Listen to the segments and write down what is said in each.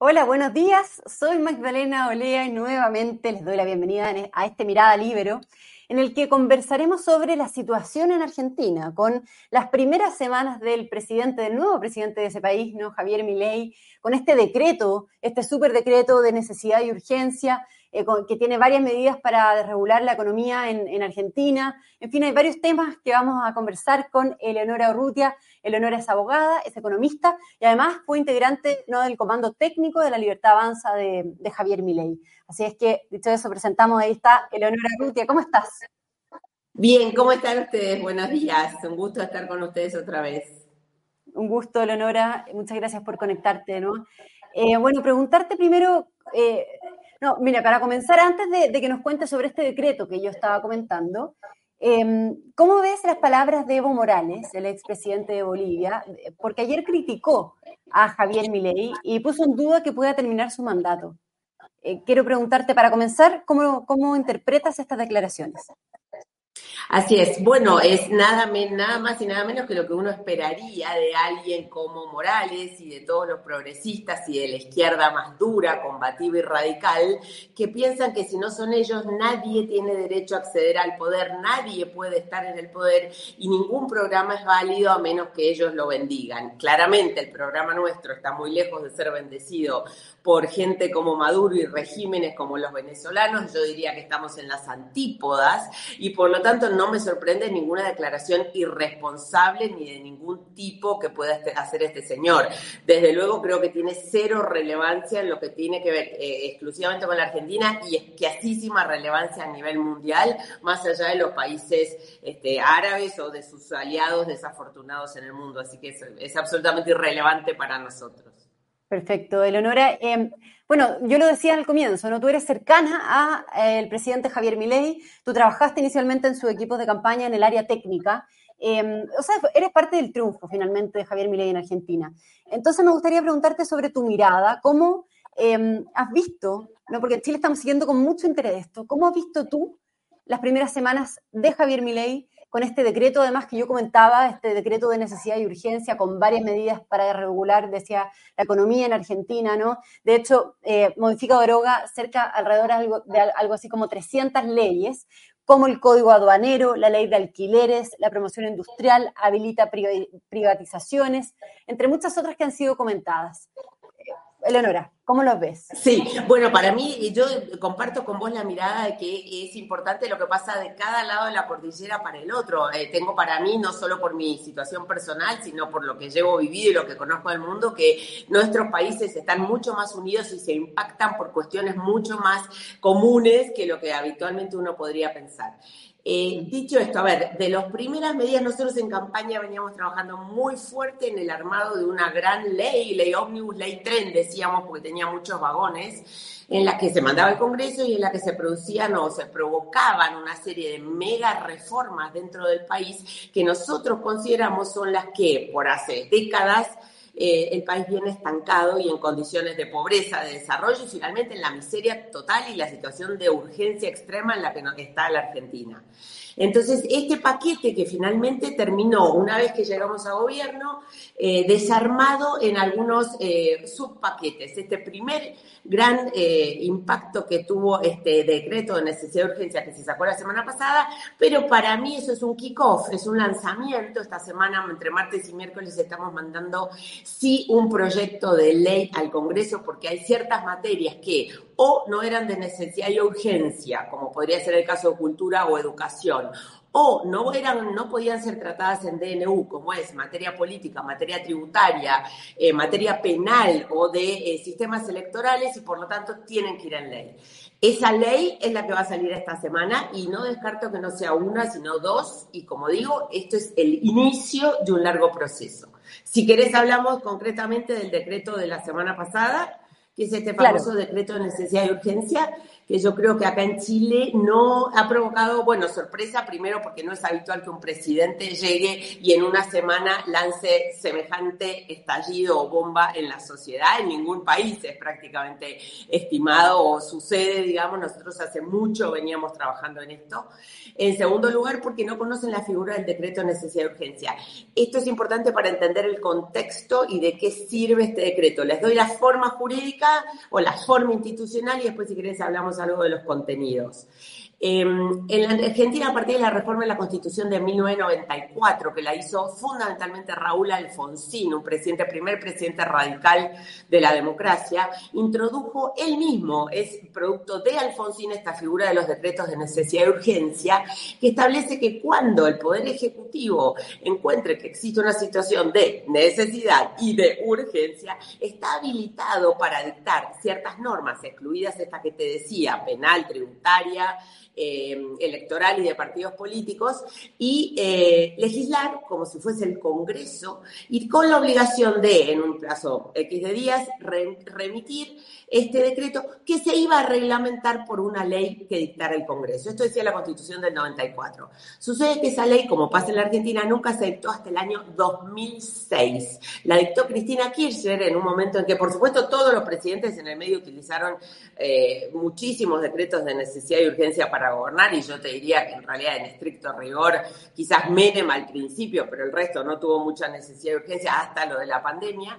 Hola, buenos días. Soy Magdalena Olea y nuevamente les doy la bienvenida a este Mirada Libero, en el que conversaremos sobre la situación en Argentina, con las primeras semanas del presidente, del nuevo presidente de ese país, ¿no? Javier Milei, con este decreto, este súper decreto de necesidad y urgencia, eh, que tiene varias medidas para regular la economía en, Argentina. En fin, hay varios temas que vamos a conversar con Eleonora Urrutia. Eleonora es abogada, es economista y además fue integrante ¿no? del comando técnico de la Libertad Avanza de, Javier Milei. Así es que, dicho eso, presentamos, ahí está Eleonora Urrutia. ¿Cómo estás? Bien, ¿cómo están ustedes? Buenos días. Un gusto estar con ustedes otra vez. Un gusto, Eleonora. Muchas gracias por conectarte, ¿no? Eh, bueno, preguntarte primero, eh, no, mira, para comenzar, antes de, que nos cuentes sobre este decreto que yo estaba comentando, em, ¿cómo ves las palabras de Evo Morales, el expresidente de Bolivia? Porque ayer criticó a Javier Milei y puso en duda que pueda terminar su mandato. Eh, quiero preguntarte, para comenzar, ¿cómo, ¿cómo interpretas estas declaraciones? Así es. Bueno, es nada, nada más y nada menos que lo que uno esperaría de alguien como Morales y de todos los progresistas y de la izquierda más dura, combativa y radical, que piensan que si no son ellos, nadie tiene derecho a acceder al poder, nadie puede estar en el poder y ningún programa es válido a menos que ellos lo bendigan. Claramente el programa nuestro está muy lejos de ser bendecido por gente como Maduro y regímenes como los venezolanos. Yo diría que estamos en las antípodas y por lo tanto no me sorprende ninguna declaración irresponsable ni de ningún tipo que pueda este, hacer este señor. Desde luego creo que tiene cero relevancia en lo que tiene que ver eh, exclusivamente con la Argentina y escasísima relevancia a nivel mundial, más allá de los países este, árabes o de sus aliados desafortunados en el mundo. Así que es, absolutamente irrelevante para nosotros. Perfecto, Eleonora. Eh, bueno, yo lo decía al comienzo, ¿no? Tú eres cercana al eh, presidente Javier Milei, tú trabajaste inicialmente en su equipo de campaña en el área técnica, em, o sea, eres parte del triunfo finalmente de Javier Milei en Argentina. Entonces me gustaría preguntarte sobre tu mirada, ¿cómo em, has visto, ¿no? porque en Chile estamos siguiendo con mucho interés esto, ¿cómo has visto tú las primeras semanas de Javier Milei con este decreto, además que yo comentaba, este decreto de necesidad y urgencia con varias medidas para regular, decía, la economía en Argentina, ¿no? De hecho, eh, modifica droga cerca, alrededor de algo así como 300 leyes, como el código aduanero, la ley de alquileres, la promoción industrial, habilita privatizaciones, entre muchas otras que han sido comentadas. Eleonora, ¿cómo los ves? Sí, bueno, para mí, yo comparto con vos la mirada de que es importante lo que pasa de cada lado de la cordillera para el otro. Eh, tengo para mí, no solo por mi situación personal, sino por lo que llevo vivido y lo que conozco del mundo, que nuestros países están mucho más unidos y se impactan por cuestiones mucho más comunes que lo que habitualmente uno podría pensar. Eh, dicho esto, a ver, de las primeras medidas, nosotros en campaña veníamos trabajando muy fuerte en el armado de una gran ley, ley ómnibus, ley tren, decíamos, porque tenía muchos vagones, en la que se mandaba el Congreso y en la que se producían o se provocaban una serie de mega reformas dentro del país que nosotros consideramos son las que por hace décadas eh, el país viene estancado y en condiciones de pobreza, de desarrollo y finalmente en la miseria total y la situación de urgencia extrema en la que está la Argentina. Entonces, este paquete que finalmente terminó una vez que llegamos a gobierno, eh, desarmado en algunos eh, subpaquetes. Este primer gran eh, impacto que tuvo este decreto de necesidad de urgencia que se sacó la semana pasada, pero para mí eso es un kick-off, es un lanzamiento. Esta semana, entre martes y miércoles, estamos mandando sí un proyecto de ley al Congreso porque hay ciertas materias que o no eran de necesidad y urgencia, como podría ser el caso de cultura o educación, o no, eran, no podían ser tratadas en DNU, como es materia política, materia tributaria, eh, materia penal o de eh, sistemas electorales y por lo tanto tienen que ir en ley. Esa ley es la que va a salir esta semana y no descarto que no sea una, sino dos. Y como digo, esto es el inicio de un largo proceso. Si querés, hablamos concretamente del decreto de la semana pasada que es este famoso decreto de necesidad y urgencia, que yo creo que acá en Chile no ha provocado, bueno, sorpresa, primero porque no es habitual que un presidente llegue y en una semana lance semejante estallido o bomba en la sociedad. En ningún país es prácticamente estimado o sucede, digamos, nosotros hace mucho veníamos trabajando en esto. En segundo lugar, porque no conocen la figura del decreto de necesidad y urgencia. Esto es importante para entender el contexto y de qué sirve este decreto. Les doy la forma jurídica o la forma institucional y después si querés hablamos algo de los contenidos. Em, en la Argentina, a partir de la reforma de la Constitución de 1994, que la hizo fundamentalmente Raúl Alfonsín, un presidente, primer presidente radical de la democracia, introdujo él mismo, es producto de Alfonsín, esta figura de los decretos de necesidad y urgencia, que establece que cuando el Poder Ejecutivo encuentre que existe una situación de necesidad y de urgencia, está habilitado para dictar ciertas normas, excluidas esta que te decía, penal, tributaria, eh, electoral y de partidos políticos y eh, legislar como si fuese el Congreso y con la obligación de, en un plazo X de días, remitir este decreto que se iba a reglamentar por una ley que dictara el Congreso. Esto decía la Constitución del 94. Sucede que esa ley, como pasa en la Argentina, nunca se dictó hasta el año 2006. La dictó Cristina Kirchner en un momento en que, por supuesto, todos los presidentes en el medio utilizaron eh, muchísimos decretos de necesidad y urgencia para gobernar y yo te diría que en realidad en estricto rigor quizás Menem al principio, pero el resto no tuvo mucha necesidad y urgencia hasta lo de la pandemia.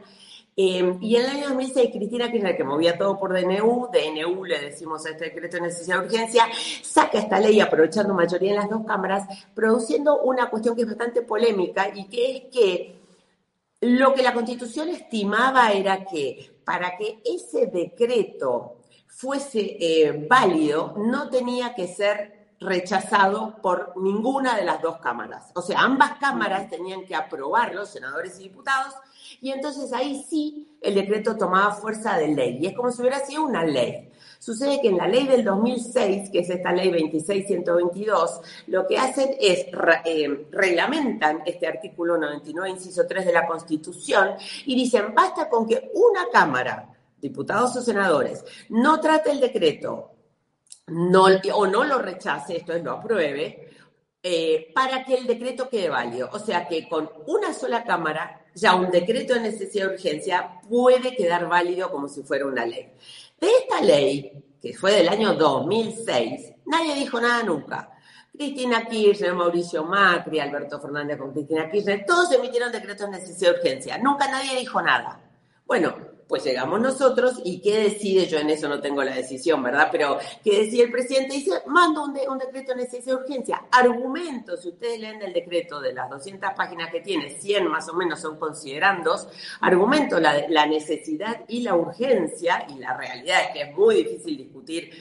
Eh, y en el año 2006, Cristina Kirchner, que movía todo por DNU, DNU le decimos a este decreto de necesidad de urgencia, saca esta ley aprovechando mayoría en las dos cámaras, produciendo una cuestión que es bastante polémica y que es que lo que la Constitución estimaba era que para que ese decreto fuese eh, válido, no tenía que ser rechazado por ninguna de las dos cámaras. O sea, ambas cámaras tenían que aprobarlo, senadores y diputados, y entonces ahí sí el decreto tomaba fuerza de ley. Y es como si hubiera sido una ley. Sucede que en la ley del 2006, que es esta ley 26122, lo que hacen es eh, reglamentan este artículo 99, inciso 3 de la Constitución y dicen, basta con que una Cámara, diputados o senadores, no trate el decreto no, o no lo rechace, esto es, lo apruebe, eh, para que el decreto quede válido. O sea que con una sola Cámara, ya un decreto de necesidad de urgencia puede quedar válido como si fuera una ley. De esta ley, que fue del año 2006, nadie dijo nada nunca. Cristina Kirchner, Mauricio Macri, Alberto Fernández con Cristina Kirchner, todos emitieron decretos de necesidad de urgencia. Nunca nadie dijo nada. Bueno, pues llegamos nosotros y ¿qué decide? Yo en eso no tengo la decisión, ¿verdad? Pero ¿qué decide el presidente? Dice, mando un, decreto de necesidad de urgencia. Argumentos, si ustedes leen el decreto de las 200 páginas que tiene, 100 más o menos son considerandos, argumento la, la necesidad y la urgencia, y la realidad es que es muy difícil discutir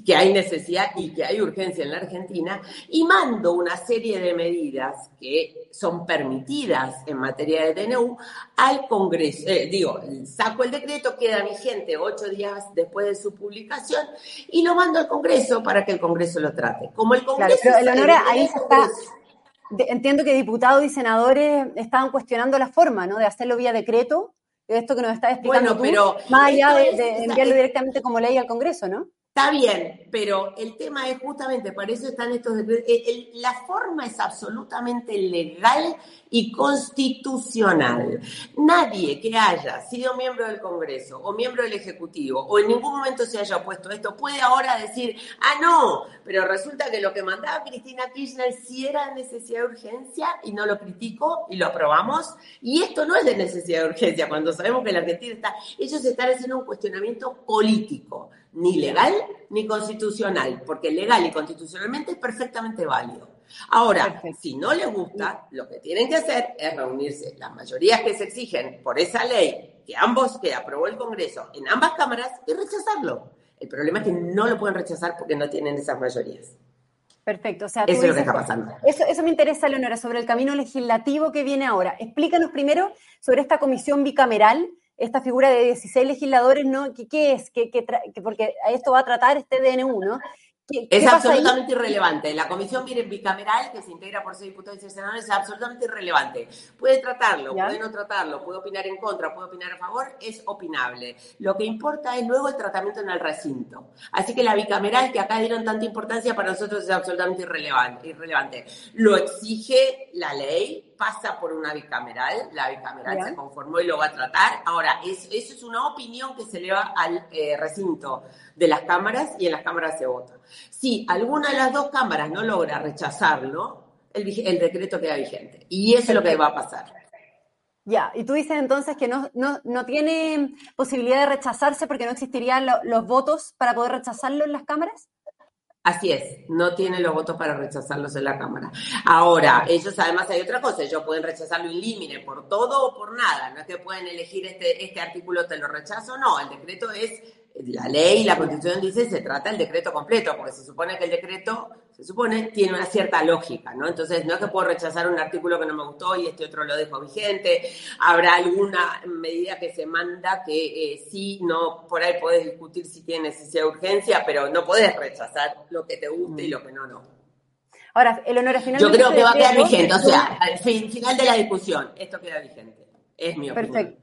que hay necesidad y que hay urgencia en la Argentina, y mando una serie de medidas que son permitidas en materia de DNU al Congreso, eh, digo, saco el decreto, queda vigente ocho días después de su publicación y lo mando al Congreso para que el Congreso lo trate. Como el Congreso... Claro, ahí está... Entiendo que diputados y senadores estaban cuestionando la forma, ¿no? De hacerlo vía decreto, esto que nos está explicando bueno, pero más allá de enviarlo directamente como ley al Congreso, ¿no? Está bien, pero el tema es justamente, para eso están estos la forma es absolutamente legal y constitucional. Nadie que haya sido miembro del Congreso o miembro del Ejecutivo o en ningún momento se haya opuesto a esto puede ahora decir, ah, no, pero resulta que lo que mandaba Cristina Kirchner sí era de necesidad de urgencia y no lo critico y lo aprobamos. Y esto no es de necesidad de urgencia, cuando sabemos que la Argentina está, ellos están haciendo un cuestionamiento político ni legal ni constitucional, porque legal y constitucionalmente es perfectamente válido. Ahora, si no les gusta, lo que tienen que hacer es reunirse las mayorías que se exigen por esa ley que ambos que aprobó el Congreso en ambas cámaras y rechazarlo. El problema es que no lo pueden rechazar porque no tienen esas mayorías. Perfecto, o sea, eso es lo que está pasando. Eso, eso me interesa, Leonora, sobre el camino legislativo que viene ahora. Explícanos primero sobre esta comisión bicameral esta figura de 16 legisladores, ¿no? ¿Qué, qué es? ¿Qué, qué porque a esto va a tratar este DNU, ¿no? es absolutamente irrelevante. La comisión bicameral, que se integra por seis diputados y senadores, es absolutamente irrelevante. Puede tratarlo, puede no tratarlo, puede opinar en contra, puede opinar a favor, es opinable. Lo que importa es luego el tratamiento en el recinto. Así que la bicameral, que acá dieron tanta importancia, para nosotros es absolutamente irrelevante. irrelevante. Lo exige la ley, pasa por una bicameral, la bicameral se conformó y lo va a tratar. Ahora, eso, es una opinión que se eleva al eh, recinto de las cámaras y en las cámaras se vota. Si alguna de las dos cámaras no logra rechazarlo, el, decreto queda vigente. Y eso es lo que va a pasar. Ya, y tú dices entonces que no, no, no tiene posibilidad de rechazarse porque no existirían los votos para poder rechazarlo en las cámaras. Así es, no tiene los votos para rechazarlos en la Cámara. Ahora, ellos además hay otra cosa, ellos pueden rechazarlo en límite por todo o por nada, no es que pueden elegir este, este artículo te lo rechazo, no, el decreto es la ley, la constitución dice, se trata el decreto completo, porque se supone que el decreto, se supone, tiene una cierta lógica, ¿no? Entonces, no es que puedo rechazar un artículo que no me gustó y este otro lo dejo vigente, habrá alguna medida que se manda que eh, sí, no, por ahí puedes discutir si tiene necesidad de urgencia, pero no puedes rechazar lo que te guste y lo que no, no. Ahora, el honor final. Yo creo que va a quedar vigente, o sea, al final de la discusión, esto queda vigente. Es mi opinión. Perfecto.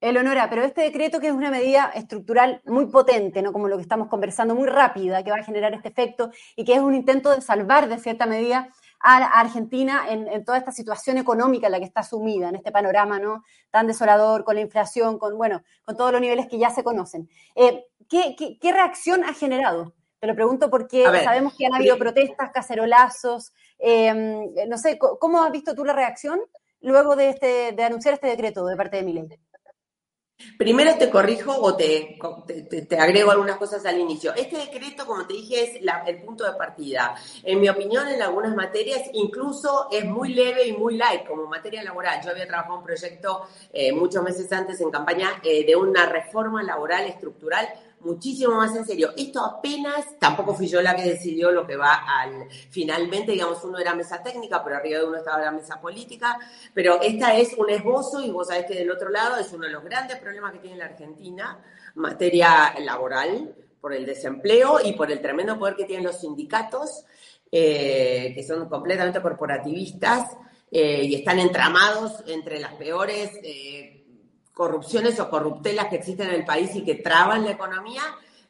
Eleonora, pero este decreto que es una medida estructural muy potente, ¿no? Como lo que estamos conversando, muy rápida, que va a generar este efecto y que es un intento de salvar de cierta medida a, Argentina en, toda esta situación económica en la que está sumida, en este panorama, ¿no? Tan desolador, con la inflación, con, bueno, con todos los niveles que ya se conocen. Eh, ¿qué, reacción ha generado? Te lo pregunto porque sabemos que han habido protestas, cacerolazos. Em, no sé, ¿cómo has visto tú la reacción luego de, este, de anunciar este decreto de parte de Milei? Primero te corrijo o te, te, agrego algunas cosas al inicio. Este decreto, como te dije, es el punto de partida. En mi opinión, en algunas materias, incluso es muy leve y muy light, como materia laboral. Yo había trabajado un proyecto eh, muchos meses antes en campaña eh, de una reforma laboral estructural muchísimo más en serio. Esto apenas, tampoco fui yo la que decidió lo que va al, finalmente, digamos, uno era mesa técnica, pero arriba de uno estaba la mesa política, pero esta es un esbozo y vos sabés que del otro lado es uno de los grandes problemas que tiene la Argentina, materia laboral, por el desempleo y por el tremendo poder que tienen los sindicatos, eh, que son completamente corporativistas eh, y están entramados entre las peores eh, corrupciones o corruptelas que existen en el país y que traban la economía.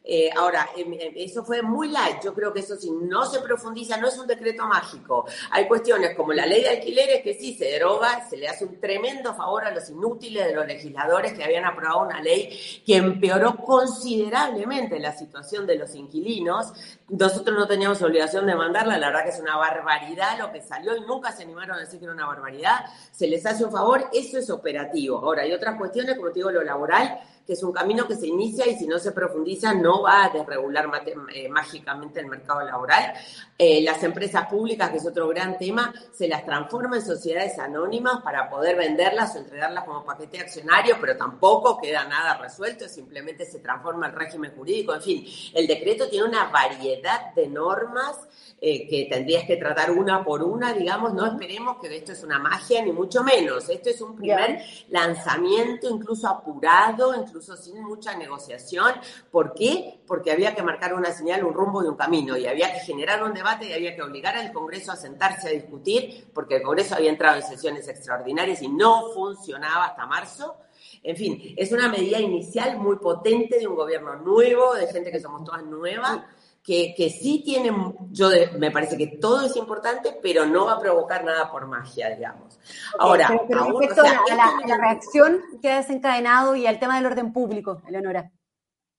Eh, ahora, em, em, eso fue muy light. Yo creo que eso si no se profundiza, no es un decreto mágico. Hay cuestiones como la ley de alquileres que sí se deroga, se le hace un tremendo favor a los inútiles de los legisladores que habían aprobado una ley que empeoró considerablemente la situación de los inquilinos. Nosotros no teníamos obligación de mandarla, la verdad que es una barbaridad lo que salió y nunca se animaron a decir que era una barbaridad. Se les hace un favor, eso es operativo. Ahora, hay otras cuestiones, como te digo, lo laboral que es un camino que se inicia y si no se profundiza no va a desregular eh, mágicamente el mercado laboral. Eh, las empresas públicas, que es otro gran tema, se las transforma en sociedades anónimas para poder venderlas o entregarlas como paquete accionario, pero tampoco queda nada resuelto, simplemente se transforma el régimen jurídico. En fin, el decreto tiene una variedad de normas eh, que tendrías que tratar una por una, digamos, no esperemos que esto es una magia, ni mucho menos. Esto es un primer lanzamiento, incluso apurado, incluso sin mucha negociación. ¿Por qué? Porque había que marcar una señal, un rumbo y un camino, y había que generar un debate y había que obligar al Congreso a sentarse a discutir, porque el Congreso había entrado en sesiones extraordinarias y no funcionaba hasta marzo. En fin, es una medida inicial muy potente de un gobierno nuevo, de gente que somos todas nuevas que, sí tiene, yo me parece que todo es importante, pero no va a provocar nada por magia, digamos. Ahora, respecto a, la, reacción que ha desencadenado y al tema del orden público, Eleonora.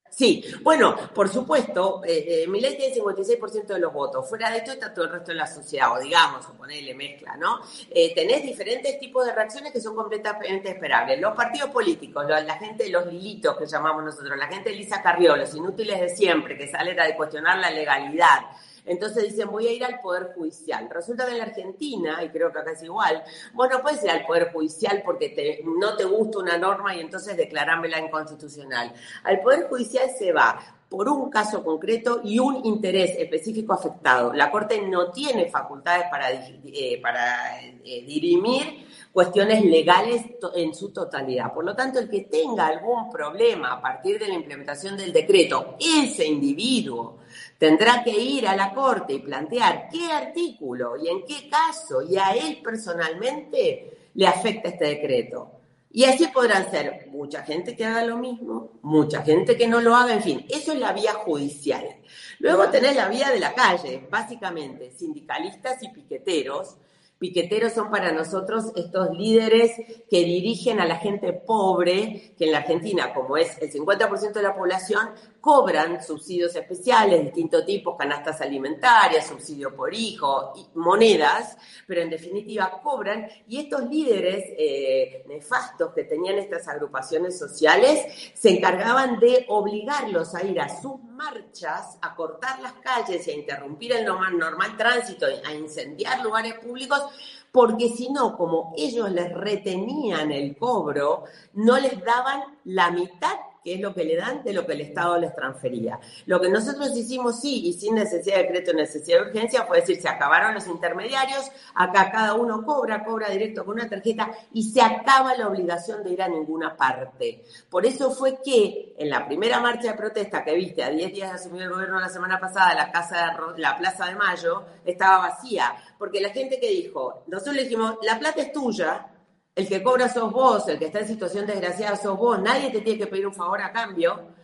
Sí, bueno, por supuesto, eh, eh, mi ley tiene 56% de los votos. Fuera de esto está todo el resto de la sociedad, o digamos, o ponerle mezcla, ¿no? Eh, tenés diferentes tipos de reacciones que son completamente esperables. Los partidos políticos, la gente, los lilitos que llamamos nosotros, la gente de Lisa Carrió, los inútiles de siempre, que salen a cuestionar la legalidad, entonces dicen, voy a ir al Poder Judicial. Resulta que en la Argentina, y creo que acá es igual, vos no puedes ir al Poder Judicial porque no te gusta una norma y entonces declarármela inconstitucional. Al Poder Judicial se va por un caso concreto y un interés específico afectado. La Corte no tiene facultades para, eh, para eh, dirimir cuestiones legales en su totalidad. Por lo tanto, el que tenga algún problema a partir de la implementación del decreto, ese individuo tendrá que ir a la Corte y plantear qué artículo y en qué caso y a él personalmente le afecta este decreto. Y así podrán ser mucha gente que haga lo mismo, mucha gente que no lo haga, en fin, eso es la vía judicial. Luego tenés la vía de la calle, básicamente, sindicalistas y piqueteros, Piqueteros son para nosotros estos líderes que dirigen a la gente pobre, que en la Argentina, como es el 50% de la población, cobran subsidios especiales, distintos tipos, canastas alimentarias, subsidio por hijo, monedas, pero en definitiva cobran. Y estos líderes eh, nefastos que tenían estas agrupaciones sociales se encargaban de obligarlos a ir a sus marchas, a cortar las calles y a interrumpir el normal, normal tránsito, a incendiar lugares públicos porque si no, como ellos les retenían el cobro, no les daban la mitad es lo que le dan de lo que el Estado les transfería. Lo que nosotros hicimos, sí, y sin necesidad de decreto, necesidad de urgencia, fue decir, se acabaron los intermediarios, acá cada uno cobra, cobra directo con una tarjeta y se acaba la obligación de ir a ninguna parte. Por eso fue que en la primera marcha de protesta que viste, a 10 días de asumir el gobierno la semana pasada, la, casa de, la Plaza de Mayo estaba vacía, porque la gente que dijo, nosotros le dijimos, la plata es tuya, el que cobra sos vos, el que está en situación desgraciada sos vos, nadie te tiene que pedir un favor a cambio.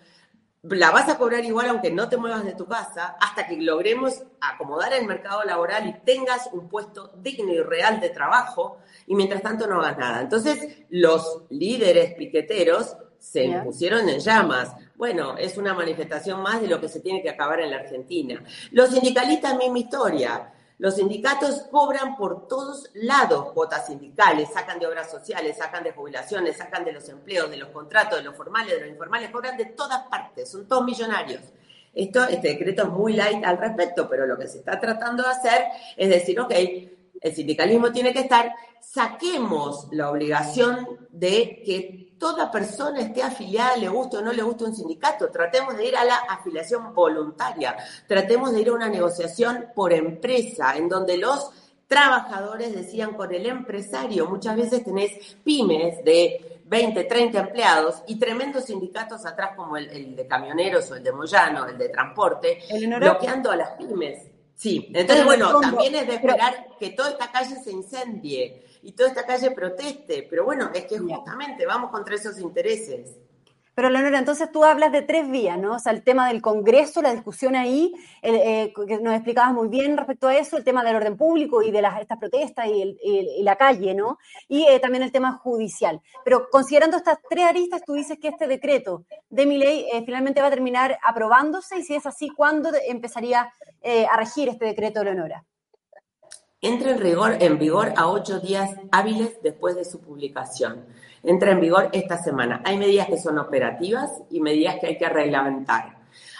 La vas a cobrar igual aunque no te muevas de tu casa hasta que logremos acomodar el mercado laboral y tengas un puesto digno y real de trabajo y mientras tanto no hagas nada. Entonces, los líderes piqueteros se pusieron en llamas. Bueno, es una manifestación más de lo que se tiene que acabar en la Argentina. Los sindicalistas, misma historia. Los sindicatos cobran por todos lados cuotas sindicales, sacan de obras sociales, sacan de jubilaciones, sacan de los empleos, de los contratos, de los formales, de los informales, cobran de todas partes, son todos millonarios. Esto, este decreto es muy light al respecto, pero lo que se está tratando de hacer es decir, ok, el sindicalismo tiene que estar, saquemos la obligación de que toda persona esté afiliada, le guste o no le guste un sindicato. Tratemos de ir a la afiliación voluntaria, tratemos de ir a una negociación por empresa, en donde los trabajadores decían con el empresario, muchas veces tenés pymes de 20, 30 empleados y tremendos sindicatos atrás como el, de camioneros o el de Moyano, el de transporte, bloqueando a las pymes. Sí, entonces bueno, también es de esperar que toda esta calle se incendie y toda esta calle proteste, pero bueno, es que justamente vamos contra esos intereses. Pero Leonora, entonces tú hablas de tres vías, ¿no? O sea, el tema del Congreso, la discusión ahí, eh, que nos explicabas muy bien respecto a eso, el tema del orden público y de las, estas protestas y, la calle, ¿no? Y eh, también el tema judicial. Pero considerando estas tres aristas, tú dices que este decreto de mi ley eh, finalmente va a terminar aprobándose y si es así, ¿cuándo empezaría a regir este decreto, Leonora? Entra en rigor, en vigor a ocho días hábiles después de su publicación. Entra en vigor esta semana. Hay medidas que son operativas y medidas que hay que reglamentar.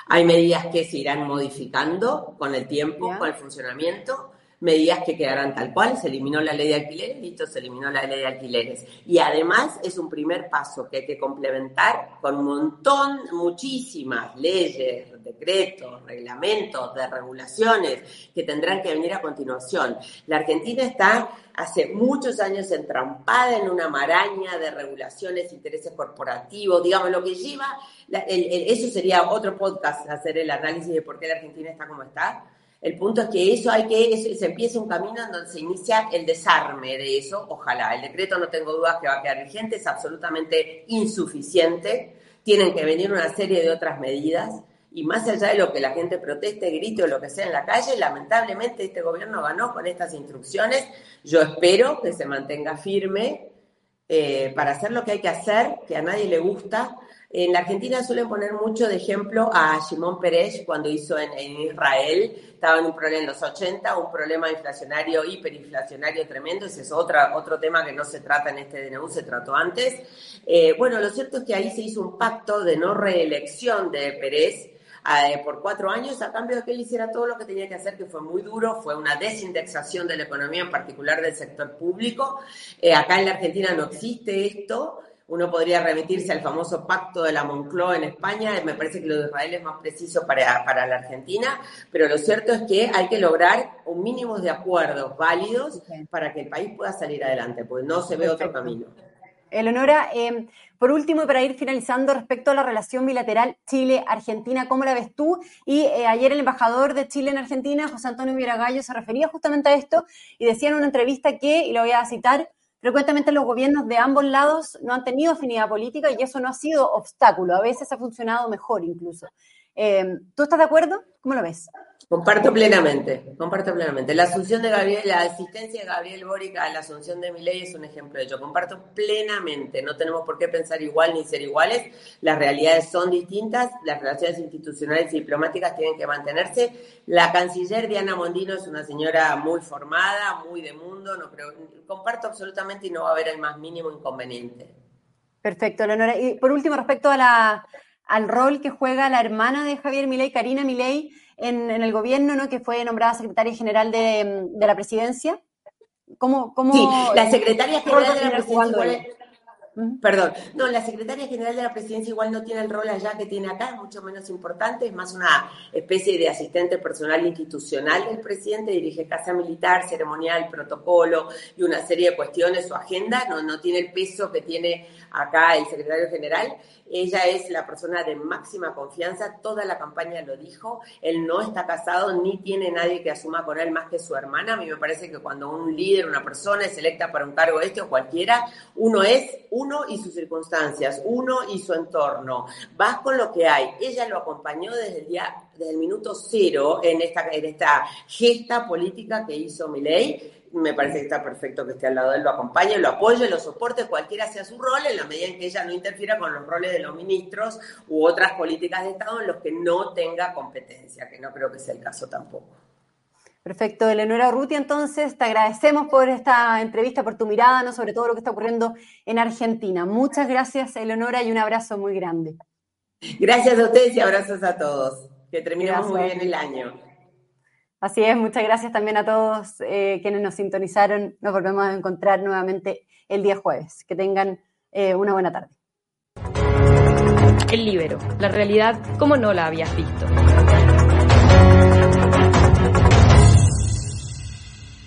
Hay medidas que se irán modificando con el tiempo, con el funcionamiento, medidas que quedarán tal cual, se eliminó la ley de alquileres, listo, se eliminó la ley de alquileres. Y además es un primer paso que hay que complementar con un montón, muchísimas leyes, decretos, reglamentos, de regulaciones que tendrán que venir a continuación. La Argentina está hace muchos años entrampada en una maraña de regulaciones, intereses corporativos, digamos, lo que lleva, eso sería otro podcast, hacer el análisis de por qué la Argentina está como está el punto es que eso hay que, se empiece un camino en donde se inicia el desarme de eso, ojalá. El decreto no tengo dudas que va a quedar vigente, es absolutamente insuficiente. Tienen que venir una serie de otras medidas. Y más allá de lo que la gente proteste, grite o lo que sea en la calle, lamentablemente este gobierno ganó con estas instrucciones. Yo espero que se mantenga firme eh, para hacer lo que hay que hacer, que a nadie le gusta, en la Argentina suelen poner mucho de ejemplo a Shimon Peres cuando hizo en, Israel, estaba en un problema en los 80, un problema inflacionario, hiperinflacionario tremendo, ese es otra, otro tema que no se trata en este DNU, se trató antes. Eh, bueno, lo cierto es que ahí se hizo un pacto de no reelección de Pérez, eh, por cuatro años a cambio de que él hiciera todo lo que tenía que hacer, que fue muy duro, fue una desindexación de la economía, en particular del sector público. Eh, acá en la Argentina no existe esto. Uno podría remitirse al famoso pacto de la Moncloa en España, me parece que lo de Israel es más preciso para, para la Argentina, pero lo cierto es que hay que lograr un mínimo de acuerdos válidos para que el país pueda salir adelante, porque no se ve otro camino. Eleonora, eh, por último, y para ir finalizando, respecto a la relación bilateral Chile-Argentina, ¿cómo la ves tú? Y eh, ayer el embajador de Chile en Argentina, José Antonio Viragallo, se refería justamente a esto y decía en una entrevista que, y lo voy a citar, Frecuentemente los gobiernos de ambos lados no han tenido afinidad política y eso no ha sido obstáculo, a veces ha funcionado mejor incluso. Eh, ¿Tú estás de acuerdo? ¿Cómo lo ves? Comparto plenamente, comparto plenamente. La asunción de Gabriel, la asistencia de Gabriel Boric a la asunción de mi ley es un ejemplo de ello. Comparto plenamente. No tenemos por qué pensar igual ni ser iguales. Las realidades son distintas. Las relaciones institucionales y diplomáticas tienen que mantenerse. La canciller Diana Mondino es una señora muy formada, muy de mundo. No creo, comparto absolutamente y no va a haber el más mínimo inconveniente. Perfecto, Leonora. Y por último, respecto a la, al rol que juega la hermana de Javier Milei, Karina Milei, en, el gobierno, ¿no? que fue nombrada secretaria general de, la presidencia. ¿Cómo, cómo, sí, la secretaria general de la presidencia Perdón, no, la secretaria general de la presidencia igual no tiene el rol allá que tiene acá, es mucho menos importante, es más una especie de asistente personal institucional del presidente, dirige casa militar, ceremonial, protocolo y una serie de cuestiones, su agenda no, no tiene el peso que tiene acá el secretario general. Ella es la persona de máxima confianza, toda la campaña lo dijo, él no está casado ni tiene nadie que asuma con él más que su hermana. A mí me parece que cuando un líder, una persona es electa para un cargo este o cualquiera, uno es uno y sus circunstancias, uno y su entorno. Vas con lo que hay. Ella lo acompañó desde el día, desde el minuto cero en esta, en esta gesta política que hizo Milei me parece que está perfecto que esté al lado de él, lo acompañe, lo apoye, lo soporte, cualquiera sea su rol, en la medida en que ella no interfiera con los roles de los ministros u otras políticas de Estado en los que no tenga competencia, que no creo que sea el caso tampoco. Perfecto, Eleonora Ruti, entonces te agradecemos por esta entrevista, por tu mirada, ¿no? sobre todo lo que está ocurriendo en Argentina. Muchas gracias, Eleonora, y un abrazo muy grande. Gracias a ustedes y abrazos a todos. Que terminemos muy bien el año. Así es, muchas gracias también a todos eh, quienes nos sintonizaron. Nos volvemos a encontrar nuevamente el día jueves. Que tengan eh, una buena tarde. El libero, la realidad como no la habías visto.